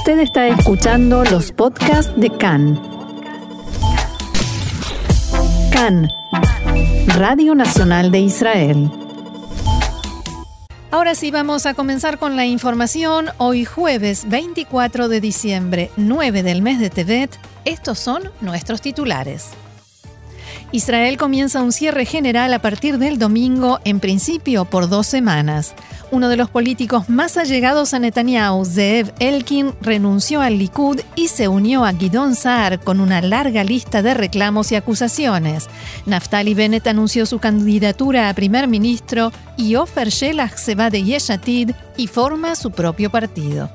Usted está escuchando los podcasts de CAN. CAN, Radio Nacional de Israel. Ahora sí vamos a comenzar con la información. Hoy jueves 24 de diciembre, 9 del mes de Tevet, estos son nuestros titulares. Israel comienza un cierre general a partir del domingo, en principio por dos semanas. Uno de los políticos más allegados a Netanyahu, Zeev Elkin, renunció al Likud y se unió a Gidon Saar con una larga lista de reclamos y acusaciones. Naftali Bennett anunció su candidatura a primer ministro y Ofer Shelach se va de Yeshatid y forma su propio partido.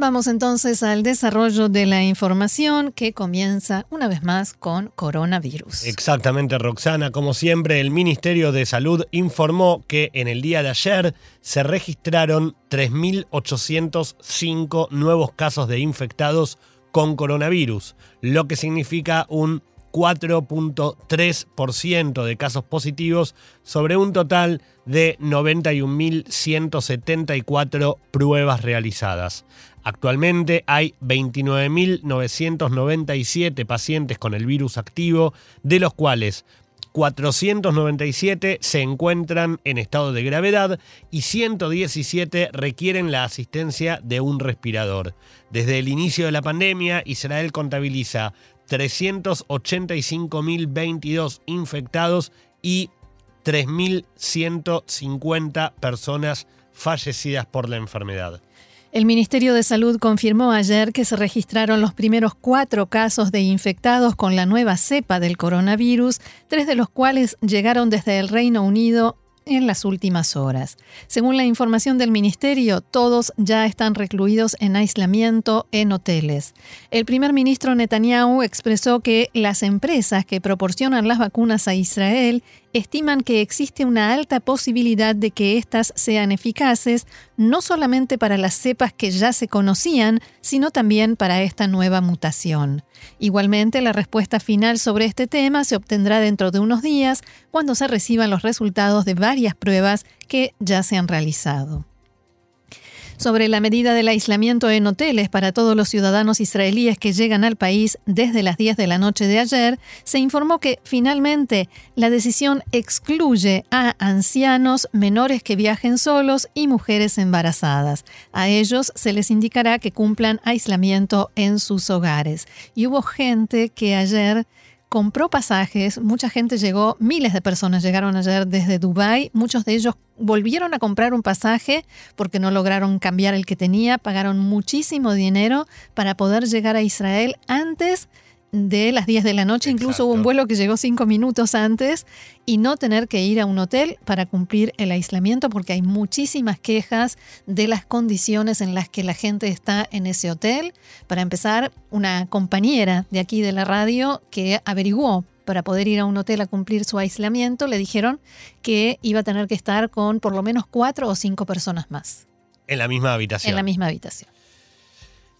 Vamos entonces al desarrollo de la información que comienza una vez más con coronavirus. Exactamente, Roxana. Como siempre, el Ministerio de Salud informó que en el día de ayer se registraron 3.805 nuevos casos de infectados con coronavirus, lo que significa un 4.3% de casos positivos sobre un total de 91.174 pruebas realizadas. Actualmente hay 29.997 pacientes con el virus activo, de los cuales 497 se encuentran en estado de gravedad y 117 requieren la asistencia de un respirador. Desde el inicio de la pandemia, Israel contabiliza 385.022 infectados y 3.150 personas fallecidas por la enfermedad. El Ministerio de Salud confirmó ayer que se registraron los primeros cuatro casos de infectados con la nueva cepa del coronavirus, tres de los cuales llegaron desde el Reino Unido en las últimas horas. Según la información del ministerio, todos ya están recluidos en aislamiento en hoteles. El primer ministro Netanyahu expresó que las empresas que proporcionan las vacunas a Israel estiman que existe una alta posibilidad de que éstas sean eficaces no solamente para las cepas que ya se conocían, sino también para esta nueva mutación. Igualmente, la respuesta final sobre este tema se obtendrá dentro de unos días cuando se reciban los resultados de pruebas que ya se han realizado sobre la medida del aislamiento en hoteles para todos los ciudadanos israelíes que llegan al país desde las 10 de la noche de ayer, se informó que finalmente la decisión excluye a ancianos, menores que viajen solos y mujeres embarazadas. A ellos se les indicará que cumplan aislamiento en sus hogares. Y hubo gente que ayer compró pasajes, mucha gente llegó, miles de personas llegaron ayer desde Dubái, muchos de ellos volvieron a comprar un pasaje porque no lograron cambiar el que tenía, pagaron muchísimo dinero para poder llegar a Israel antes de las 10 de la noche, incluso hubo un vuelo que llegó cinco minutos antes y no tener que ir a un hotel para cumplir el aislamiento porque hay muchísimas quejas de las condiciones en las que la gente está en ese hotel. Para empezar, una compañera de aquí de la radio que averiguó para poder ir a un hotel a cumplir su aislamiento, le dijeron que iba a tener que estar con por lo menos cuatro o cinco personas más. En la misma habitación. En la misma habitación.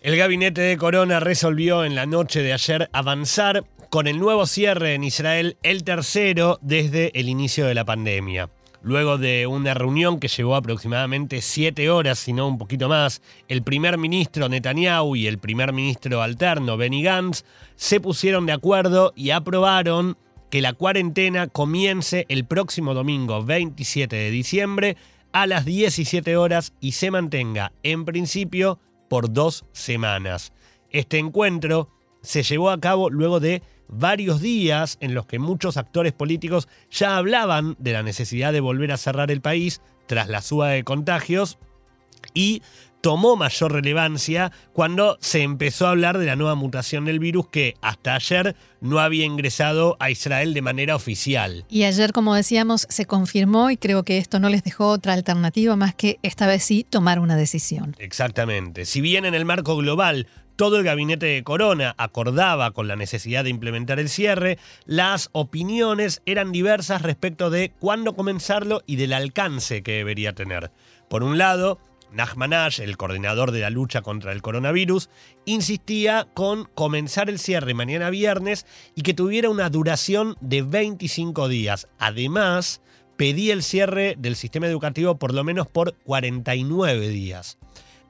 El gabinete de Corona resolvió en la noche de ayer avanzar con el nuevo cierre en Israel, el tercero desde el inicio de la pandemia. Luego de una reunión que llevó aproximadamente siete horas, si no un poquito más, el primer ministro Netanyahu y el primer ministro alterno Benny Gantz se pusieron de acuerdo y aprobaron que la cuarentena comience el próximo domingo 27 de diciembre a las 17 horas y se mantenga en principio por dos semanas. Este encuentro se llevó a cabo luego de varios días en los que muchos actores políticos ya hablaban de la necesidad de volver a cerrar el país tras la suba de contagios y tomó mayor relevancia cuando se empezó a hablar de la nueva mutación del virus que hasta ayer no había ingresado a Israel de manera oficial. Y ayer, como decíamos, se confirmó y creo que esto no les dejó otra alternativa más que esta vez sí tomar una decisión. Exactamente. Si bien en el marco global todo el gabinete de Corona acordaba con la necesidad de implementar el cierre, las opiniones eran diversas respecto de cuándo comenzarlo y del alcance que debería tener. Por un lado, Nachman Ash, el coordinador de la lucha contra el coronavirus, insistía con comenzar el cierre mañana viernes y que tuviera una duración de 25 días. Además, pedía el cierre del sistema educativo por lo menos por 49 días.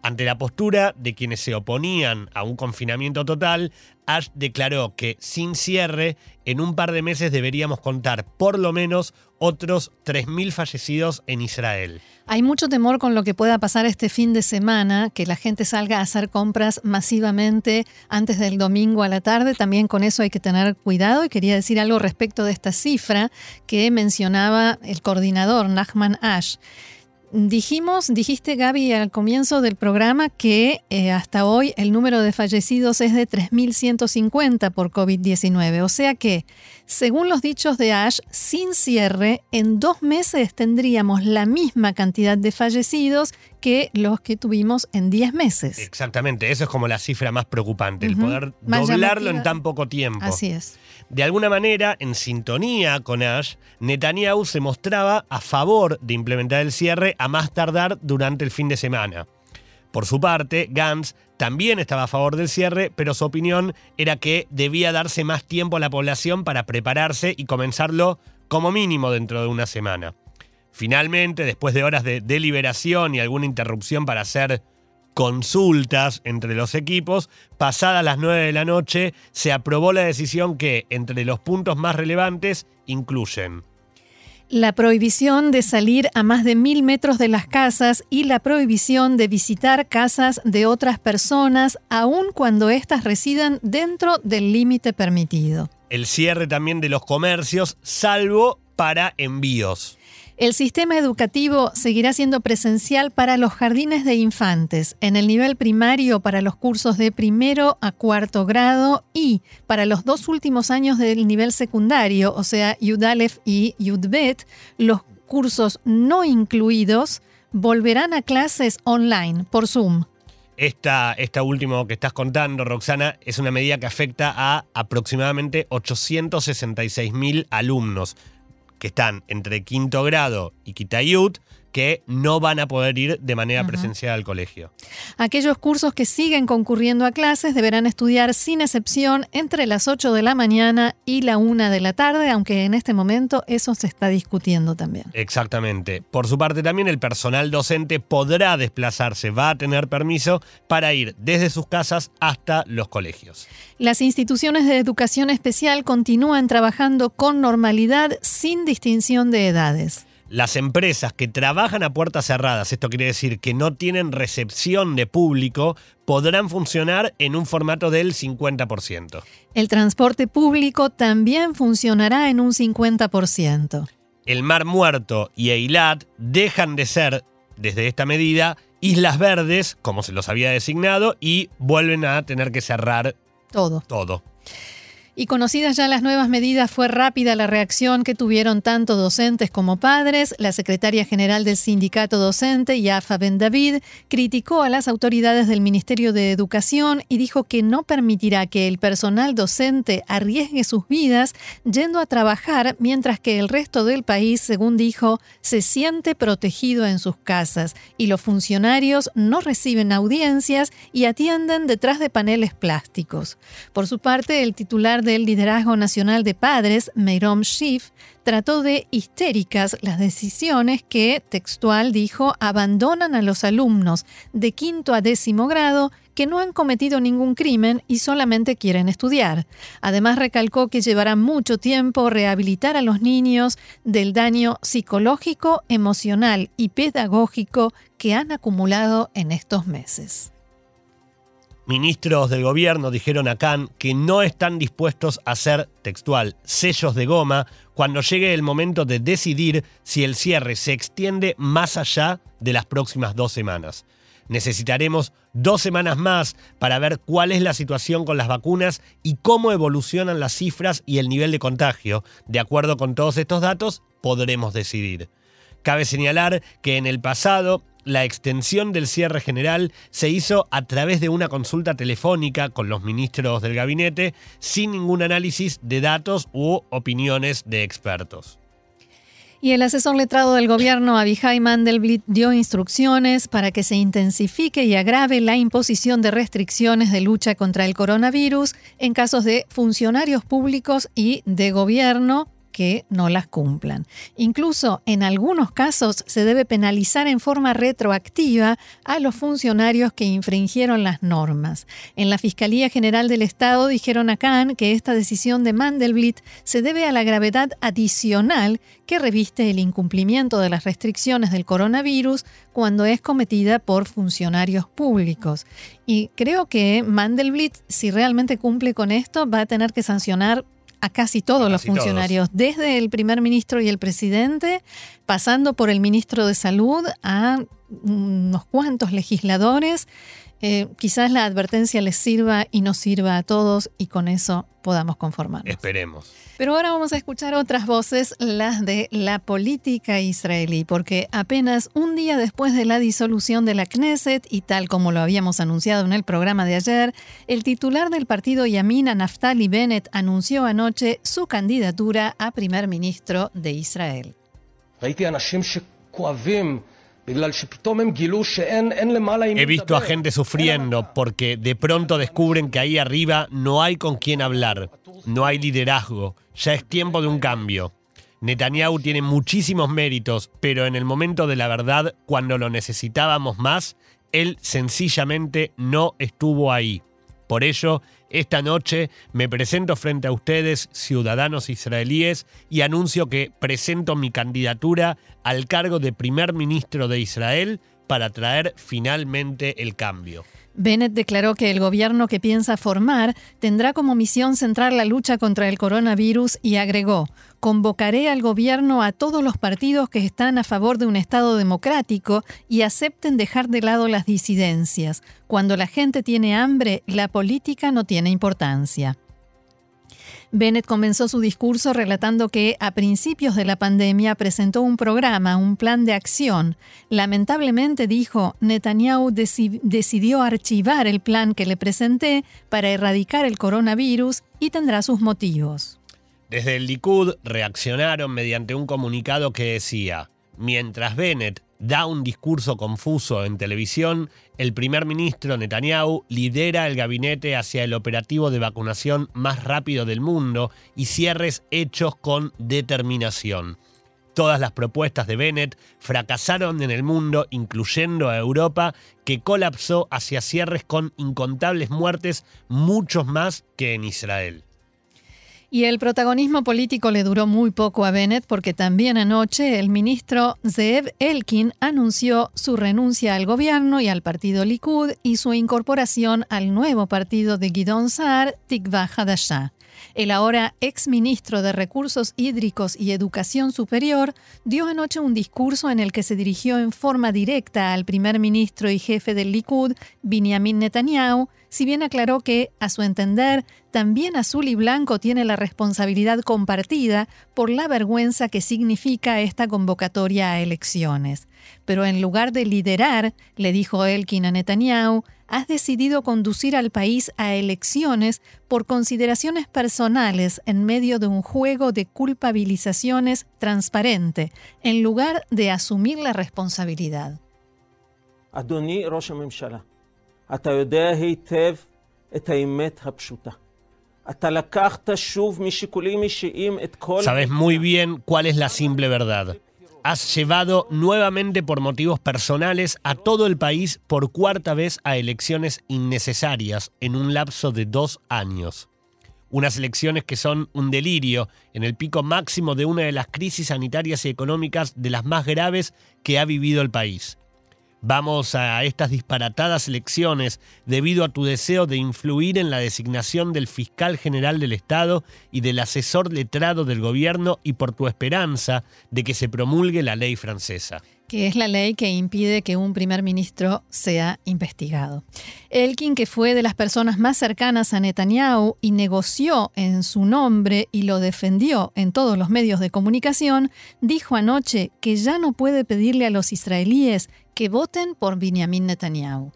Ante la postura de quienes se oponían a un confinamiento total, Ash declaró que sin cierre, en un par de meses deberíamos contar por lo menos otros 3.000 fallecidos en Israel. Hay mucho temor con lo que pueda pasar este fin de semana, que la gente salga a hacer compras masivamente antes del domingo a la tarde. También con eso hay que tener cuidado y quería decir algo respecto de esta cifra que mencionaba el coordinador Nachman Ash. Dijimos, dijiste Gaby al comienzo del programa que eh, hasta hoy el número de fallecidos es de 3.150 por COVID-19. O sea que, según los dichos de Ash, sin cierre, en dos meses tendríamos la misma cantidad de fallecidos que los que tuvimos en 10 meses. Exactamente, eso es como la cifra más preocupante, el poder doblarlo en tan poco tiempo. Así es. De alguna manera, en sintonía con Ash, Netanyahu se mostraba a favor de implementar el cierre a más tardar durante el fin de semana. Por su parte, Gantz también estaba a favor del cierre, pero su opinión era que debía darse más tiempo a la población para prepararse y comenzarlo como mínimo dentro de una semana. Finalmente, después de horas de deliberación y alguna interrupción para hacer consultas entre los equipos, pasadas las 9 de la noche, se aprobó la decisión que, entre los puntos más relevantes, incluyen la prohibición de salir a más de mil metros de las casas y la prohibición de visitar casas de otras personas, aun cuando éstas residan dentro del límite permitido. El cierre también de los comercios, salvo para envíos. El sistema educativo seguirá siendo presencial para los jardines de infantes, en el nivel primario para los cursos de primero a cuarto grado y para los dos últimos años del nivel secundario, o sea, Yudalef y Yudbet, los cursos no incluidos volverán a clases online por Zoom. Esta, esta última que estás contando, Roxana, es una medida que afecta a aproximadamente 866 mil alumnos que están entre quinto grado y Kitayut, que no van a poder ir de manera presencial al colegio. Aquellos cursos que siguen concurriendo a clases deberán estudiar sin excepción entre las 8 de la mañana y la 1 de la tarde, aunque en este momento eso se está discutiendo también. Exactamente. Por su parte también el personal docente podrá desplazarse, va a tener permiso para ir desde sus casas hasta los colegios. Las instituciones de educación especial continúan trabajando con normalidad sin distinción de edades. Las empresas que trabajan a puertas cerradas, esto quiere decir que no tienen recepción de público, podrán funcionar en un formato del 50%. El transporte público también funcionará en un 50%. El Mar Muerto y Eilat dejan de ser, desde esta medida, islas verdes, como se los había designado, y vuelven a tener que cerrar todo. Todo. Y conocidas ya las nuevas medidas, fue rápida la reacción que tuvieron tanto docentes como padres. La secretaria general del sindicato docente, Yafa Ben David, criticó a las autoridades del Ministerio de Educación y dijo que no permitirá que el personal docente arriesgue sus vidas yendo a trabajar mientras que el resto del país, según dijo, se siente protegido en sus casas y los funcionarios no reciben audiencias y atienden detrás de paneles plásticos. Por su parte, el titular del Liderazgo Nacional de Padres, Meirom Schiff, trató de histéricas las decisiones que, textual dijo, abandonan a los alumnos de quinto a décimo grado que no han cometido ningún crimen y solamente quieren estudiar. Además recalcó que llevará mucho tiempo rehabilitar a los niños del daño psicológico, emocional y pedagógico que han acumulado en estos meses. Ministros del gobierno dijeron a Khan que no están dispuestos a hacer, textual, sellos de goma cuando llegue el momento de decidir si el cierre se extiende más allá de las próximas dos semanas. Necesitaremos dos semanas más para ver cuál es la situación con las vacunas y cómo evolucionan las cifras y el nivel de contagio. De acuerdo con todos estos datos, podremos decidir. Cabe señalar que en el pasado la extensión del cierre general se hizo a través de una consulta telefónica con los ministros del gabinete sin ningún análisis de datos u opiniones de expertos. Y el asesor letrado del gobierno, Abihai Mandelblit, dio instrucciones para que se intensifique y agrave la imposición de restricciones de lucha contra el coronavirus en casos de funcionarios públicos y de gobierno que no las cumplan. Incluso en algunos casos se debe penalizar en forma retroactiva a los funcionarios que infringieron las normas. En la Fiscalía General del Estado dijeron a Khan que esta decisión de Mandelblit se debe a la gravedad adicional que reviste el incumplimiento de las restricciones del coronavirus cuando es cometida por funcionarios públicos. Y creo que Mandelblit, si realmente cumple con esto, va a tener que sancionar a casi todos los funcionarios, desde el primer ministro y el presidente, pasando por el ministro de Salud a unos cuantos legisladores. Eh, quizás la advertencia les sirva y nos sirva a todos y con eso podamos conformarnos. Esperemos. Pero ahora vamos a escuchar otras voces, las de la política israelí, porque apenas un día después de la disolución de la Knesset, y tal como lo habíamos anunciado en el programa de ayer, el titular del partido Yamina, Naftali Bennett, anunció anoche su candidatura a primer ministro de Israel. He visto a gente sufriendo porque de pronto descubren que ahí arriba no hay con quién hablar, no hay liderazgo, ya es tiempo de un cambio. Netanyahu tiene muchísimos méritos, pero en el momento de la verdad, cuando lo necesitábamos más, él sencillamente no estuvo ahí. Por ello, esta noche me presento frente a ustedes, ciudadanos israelíes, y anuncio que presento mi candidatura al cargo de primer ministro de Israel para traer finalmente el cambio. Bennett declaró que el gobierno que piensa formar tendrá como misión centrar la lucha contra el coronavirus y agregó, convocaré al gobierno a todos los partidos que están a favor de un Estado democrático y acepten dejar de lado las disidencias. Cuando la gente tiene hambre, la política no tiene importancia. Bennett comenzó su discurso relatando que a principios de la pandemia presentó un programa, un plan de acción. Lamentablemente, dijo, Netanyahu decidió archivar el plan que le presenté para erradicar el coronavirus y tendrá sus motivos. Desde el Likud reaccionaron mediante un comunicado que decía, mientras Bennett da un discurso confuso en televisión, el primer ministro Netanyahu lidera el gabinete hacia el operativo de vacunación más rápido del mundo y cierres hechos con determinación. Todas las propuestas de Bennett fracasaron en el mundo, incluyendo a Europa, que colapsó hacia cierres con incontables muertes, muchos más que en Israel. Y el protagonismo político le duró muy poco a Bennett porque también anoche el ministro Zeev Elkin anunció su renuncia al gobierno y al partido Likud y su incorporación al nuevo partido de Gidon Saar, Tikva Hadashah. El ahora ex ministro de Recursos Hídricos y Educación Superior dio anoche un discurso en el que se dirigió en forma directa al primer ministro y jefe del Likud, Benjamin Netanyahu, si bien aclaró que, a su entender, también Azul y Blanco tiene la responsabilidad compartida por la vergüenza que significa esta convocatoria a elecciones. Pero en lugar de liderar, le dijo Elkin a Netanyahu, has decidido conducir al país a elecciones por consideraciones personales en medio de un juego de culpabilizaciones transparente, en lugar de asumir la responsabilidad. Sabes muy bien cuál es la simple verdad has llevado nuevamente por motivos personales a todo el país por cuarta vez a elecciones innecesarias en un lapso de dos años. Unas elecciones que son un delirio en el pico máximo de una de las crisis sanitarias y económicas de las más graves que ha vivido el país. Vamos a estas disparatadas elecciones debido a tu deseo de influir en la designación del fiscal general del Estado y del asesor letrado del gobierno y por tu esperanza de que se promulgue la ley francesa que es la ley que impide que un primer ministro sea investigado. Elkin, que fue de las personas más cercanas a Netanyahu y negoció en su nombre y lo defendió en todos los medios de comunicación, dijo anoche que ya no puede pedirle a los israelíes que voten por Benjamin Netanyahu.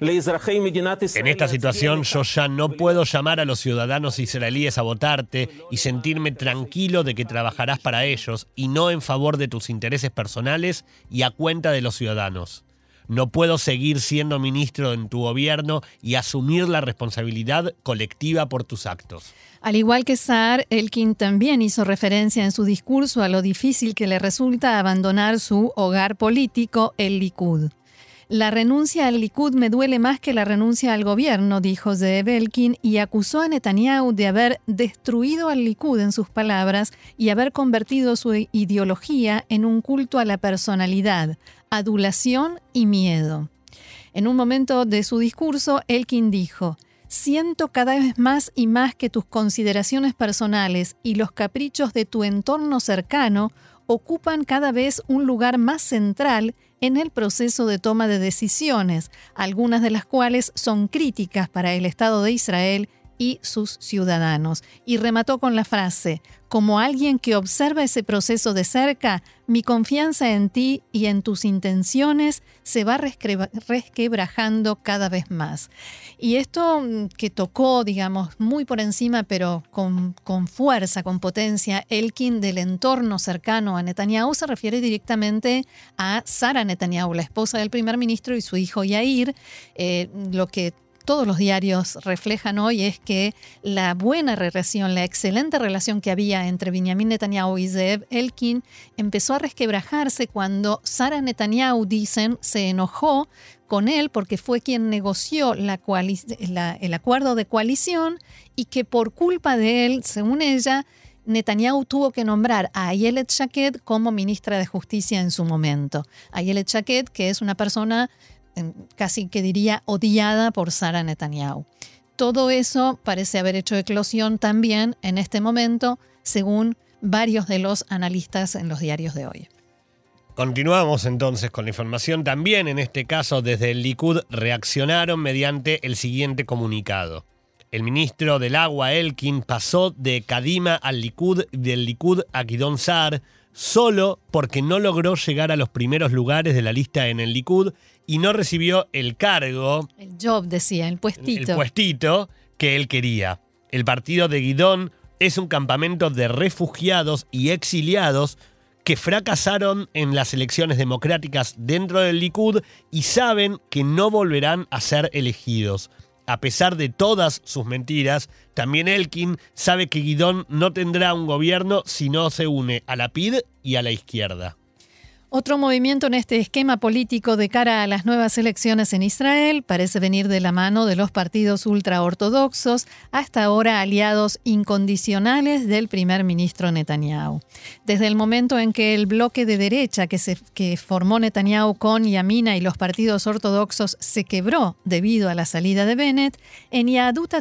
En esta situación yo ya no puedo llamar a los ciudadanos israelíes a votarte y sentirme tranquilo de que trabajarás para ellos y no en favor de tus intereses personales y a cuenta de los ciudadanos. No puedo seguir siendo ministro en tu gobierno y asumir la responsabilidad colectiva por tus actos. Al igual que Saar, Elkin también hizo referencia en su discurso a lo difícil que le resulta abandonar su hogar político, el Likud. La renuncia al Likud me duele más que la renuncia al gobierno, dijo Zeev Elkin, y acusó a Netanyahu de haber destruido al Likud en sus palabras y haber convertido su ideología en un culto a la personalidad, adulación y miedo. En un momento de su discurso, Elkin dijo, Siento cada vez más y más que tus consideraciones personales y los caprichos de tu entorno cercano ocupan cada vez un lugar más central en el proceso de toma de decisiones, algunas de las cuales son críticas para el Estado de Israel y sus ciudadanos. Y remató con la frase, como alguien que observa ese proceso de cerca, mi confianza en ti y en tus intenciones se va resquebrajando cada vez más. Y esto mm, que tocó, digamos, muy por encima, pero con, con fuerza, con potencia, Elkin del entorno cercano a Netanyahu se refiere directamente a Sara Netanyahu, la esposa del primer ministro, y su hijo Yair, eh, lo que todos los diarios reflejan hoy es que la buena relación, la excelente relación que había entre Benjamin Netanyahu y Zev Elkin empezó a resquebrajarse cuando Sara Netanyahu, dicen, se enojó con él porque fue quien negoció la el acuerdo de coalición y que por culpa de él, según ella, Netanyahu tuvo que nombrar a Ayelet Shaked como ministra de Justicia en su momento. Ayelet Shaked, que es una persona casi que diría odiada por Sara Netanyahu. Todo eso parece haber hecho eclosión también en este momento, según varios de los analistas en los diarios de hoy. Continuamos entonces con la información. También en este caso desde el Likud reaccionaron mediante el siguiente comunicado. El ministro del Agua, Elkin, pasó de Kadima al Likud, del Likud a Gidon Saar, solo porque no logró llegar a los primeros lugares de la lista en el Likud y no recibió el cargo. El job, decía, el puestito. El puestito que él quería. El partido de Guidón es un campamento de refugiados y exiliados que fracasaron en las elecciones democráticas dentro del Likud y saben que no volverán a ser elegidos. A pesar de todas sus mentiras, también Elkin sabe que Guidón no tendrá un gobierno si no se une a la PID y a la izquierda. Otro movimiento en este esquema político de cara a las nuevas elecciones en Israel parece venir de la mano de los partidos ultraortodoxos, hasta ahora aliados incondicionales del primer ministro Netanyahu. Desde el momento en que el bloque de derecha que, formó Netanyahu con Yamina y los partidos ortodoxos se quebró debido a la salida de Bennett, en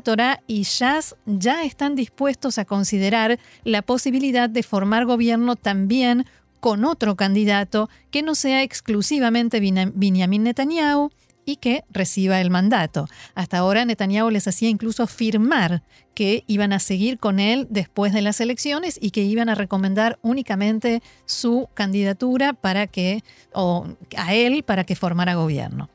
Torah y Shas ya están dispuestos a considerar la posibilidad de formar gobierno también con otro candidato que no sea exclusivamente Benjamin Netanyahu y que reciba el mandato. Hasta ahora Netanyahu les hacía incluso firmar que iban a seguir con él después de las elecciones y que iban a recomendar únicamente su candidatura para que o a él para que formara gobierno.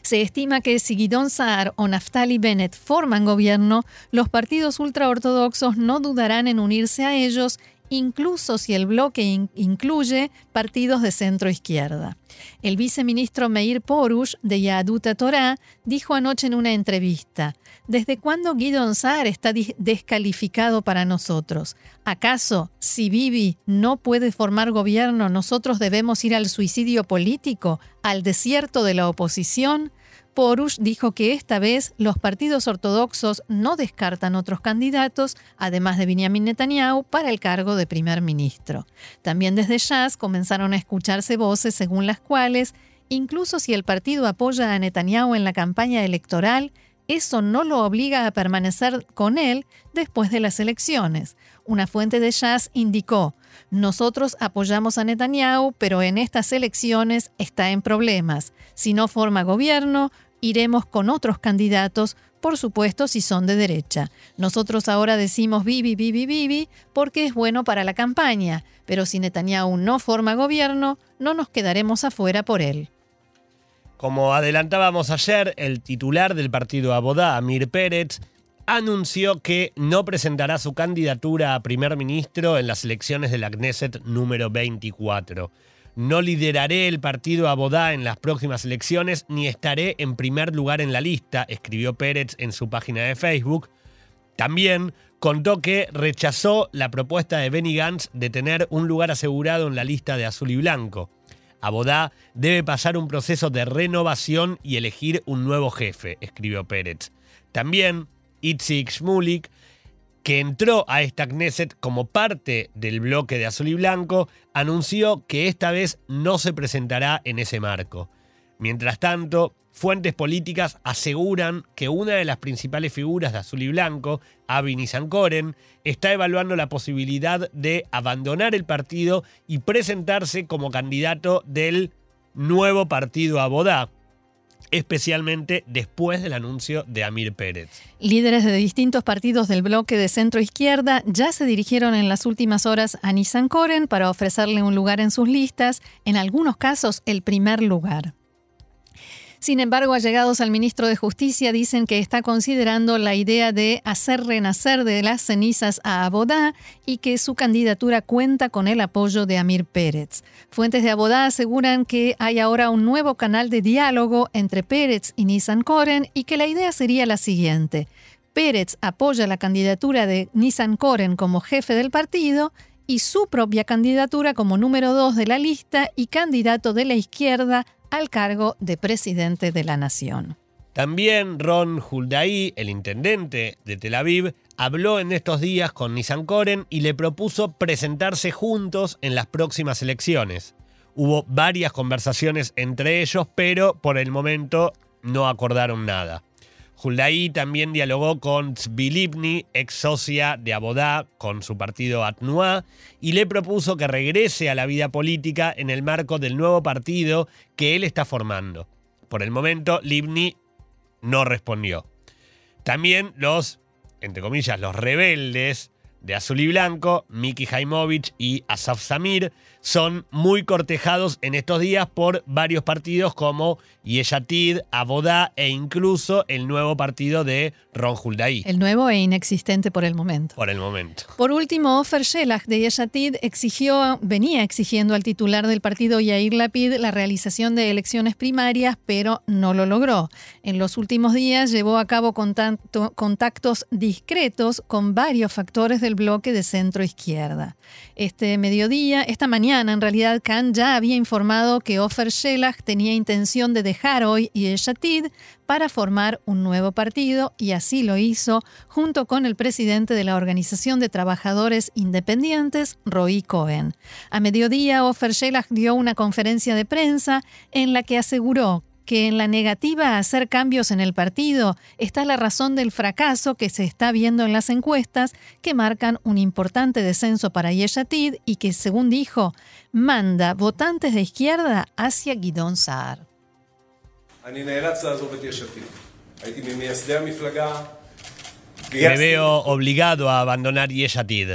Se estima que si Guidon Saar o Naftali Bennett forman gobierno, los partidos ultraortodoxos no dudarán en unirse a ellos incluso si el bloque incluye partidos de centro izquierda. El viceministro Meir Porush de Yaduta Torah dijo anoche en una entrevista: ¿Desde cuándo Guido Saar está descalificado para nosotros? ¿Acaso, si Bibi no puede formar gobierno, nosotros debemos ir al suicidio político, al desierto de la oposición? Porush dijo que esta vez los partidos ortodoxos no descartan otros candidatos, además de Benjamin Netanyahu, para el cargo de primer ministro. También desde Jazz comenzaron a escucharse voces según las cuales, incluso si el partido apoya a Netanyahu en la campaña electoral, eso no lo obliga a permanecer con él después de las elecciones. Una fuente de Jazz indicó, nosotros apoyamos a Netanyahu, pero en estas elecciones está en problemas. Si no forma gobierno, iremos con otros candidatos, por supuesto si son de derecha. Nosotros ahora decimos Bibi, Bibi, Bibi, porque es bueno para la campaña, pero si Netanyahu no forma gobierno, no nos quedaremos afuera por él. Como adelantábamos ayer, el titular del partido Abodá, Amir Pérez, anunció que no presentará su candidatura a primer ministro en las elecciones de la Knesset número 24. No lideraré el partido Abodá en las próximas elecciones ni estaré en primer lugar en la lista, escribió Pérez en su página de Facebook. También contó que rechazó la propuesta de Benny Gantz de tener un lugar asegurado en la lista de azul y blanco. Abodá debe pasar un proceso de renovación y elegir un nuevo jefe, escribió Pérez. También Itzik Shmulik, que entró a esta Knesset como parte del bloque de azul y blanco, anunció que esta vez no se presentará en ese marco. Mientras tanto, fuentes políticas aseguran que una de las principales figuras de Azul y Blanco, Avi Nissankoren, está evaluando la posibilidad de abandonar el partido y presentarse como candidato del nuevo partido Abodá, especialmente después del anuncio de Amir Pérez. Líderes de distintos partidos del bloque de centro izquierda ya se dirigieron en las últimas horas a Nissankoren para ofrecerle un lugar en sus listas, en algunos casos el primer lugar. Sin embargo, allegados al ministro de Justicia dicen que está considerando la idea de hacer renacer de las cenizas a Abodá y que su candidatura cuenta con el apoyo de Amir Pérez. Fuentes de Abodá aseguran que hay ahora un nuevo canal de diálogo entre Pérez y Nissan Koren y que la idea sería la siguiente. Pérez apoya la candidatura de Nissan Koren como jefe del partido y su propia candidatura como número dos de la lista y candidato de la izquierda al cargo de presidente de la nación. También Ron Huldaí, el intendente de Tel Aviv, habló en estos días con Nissan Koren y le propuso presentarse juntos en las próximas elecciones. Hubo varias conversaciones entre ellos, pero por el momento no acordaron nada. Huldaí también dialogó con Tzvi ex socia de Abodá, con su partido Atnua, y le propuso que regrese a la vida política en el marco del nuevo partido que él está formando. Por el momento, Libni no respondió. También los, entre comillas, los rebeldes de Azul y Blanco, Miki Jaimovich y Asaf Samir, son muy cortejados en estos días por varios partidos como Yeshatid, Abodá e incluso el nuevo partido de Ron Huldaí. El nuevo e inexistente por el momento. Por el momento. Por último, Ofer Shelach de Yeshatid exigió, venía exigiendo al titular del partido Yair Lapid la realización de elecciones primarias, pero no lo logró. En los últimos días llevó a cabo contactos discretos con varios factores del bloque de centro izquierda. Este mediodía, esta mañana en realidad, Khan ya había informado que Ofer Shelach tenía intención de dejar hoy Yeshatid para formar un nuevo partido y así lo hizo junto con el presidente de la Organización de Trabajadores Independientes, Roy Cohen. A mediodía, Ofer Shelach dio una conferencia de prensa en la que aseguró que en la negativa a hacer cambios en el partido está la razón del fracaso que se está viendo en las encuestas que marcan un importante descenso para Yeshatid y que, según dijo, manda votantes de izquierda hacia Guidón Saar. Me veo obligado a abandonar Yeshatid.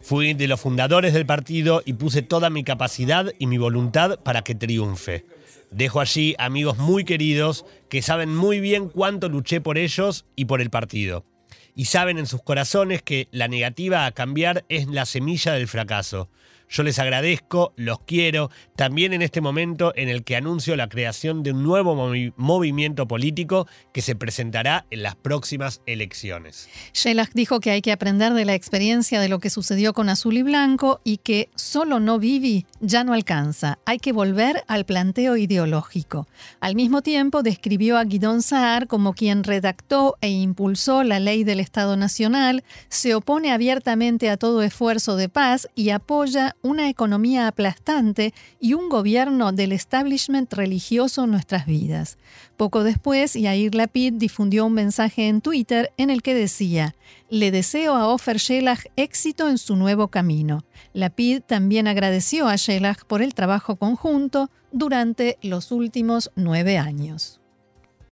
Fui de los fundadores del partido y puse toda mi capacidad y mi voluntad para que triunfe. Dejo allí amigos muy queridos que saben muy bien cuánto luché por ellos y por el partido. Y saben en sus corazones que la negativa a cambiar es la semilla del fracaso. Yo les agradezco, los quiero, también en este momento en el que anuncio la creación de un nuevo movimiento político que se presentará en las próximas elecciones. Shelah dijo que hay que aprender de la experiencia de lo que sucedió con Azul y Blanco y que solo no vivi ya no alcanza. Hay que volver al planteo ideológico. Al mismo tiempo, describió a Guidón Saar como quien redactó e impulsó la ley del Estado Nacional, se opone abiertamente a todo esfuerzo de paz y apoya una economía aplastante y un gobierno del establishment religioso en nuestras vidas. Poco después, Yair Lapid difundió un mensaje en Twitter en el que decía: Le deseo a Ofer Shelah éxito en su nuevo camino. Lapid también agradeció a Shelah por el trabajo conjunto durante los últimos nueve años.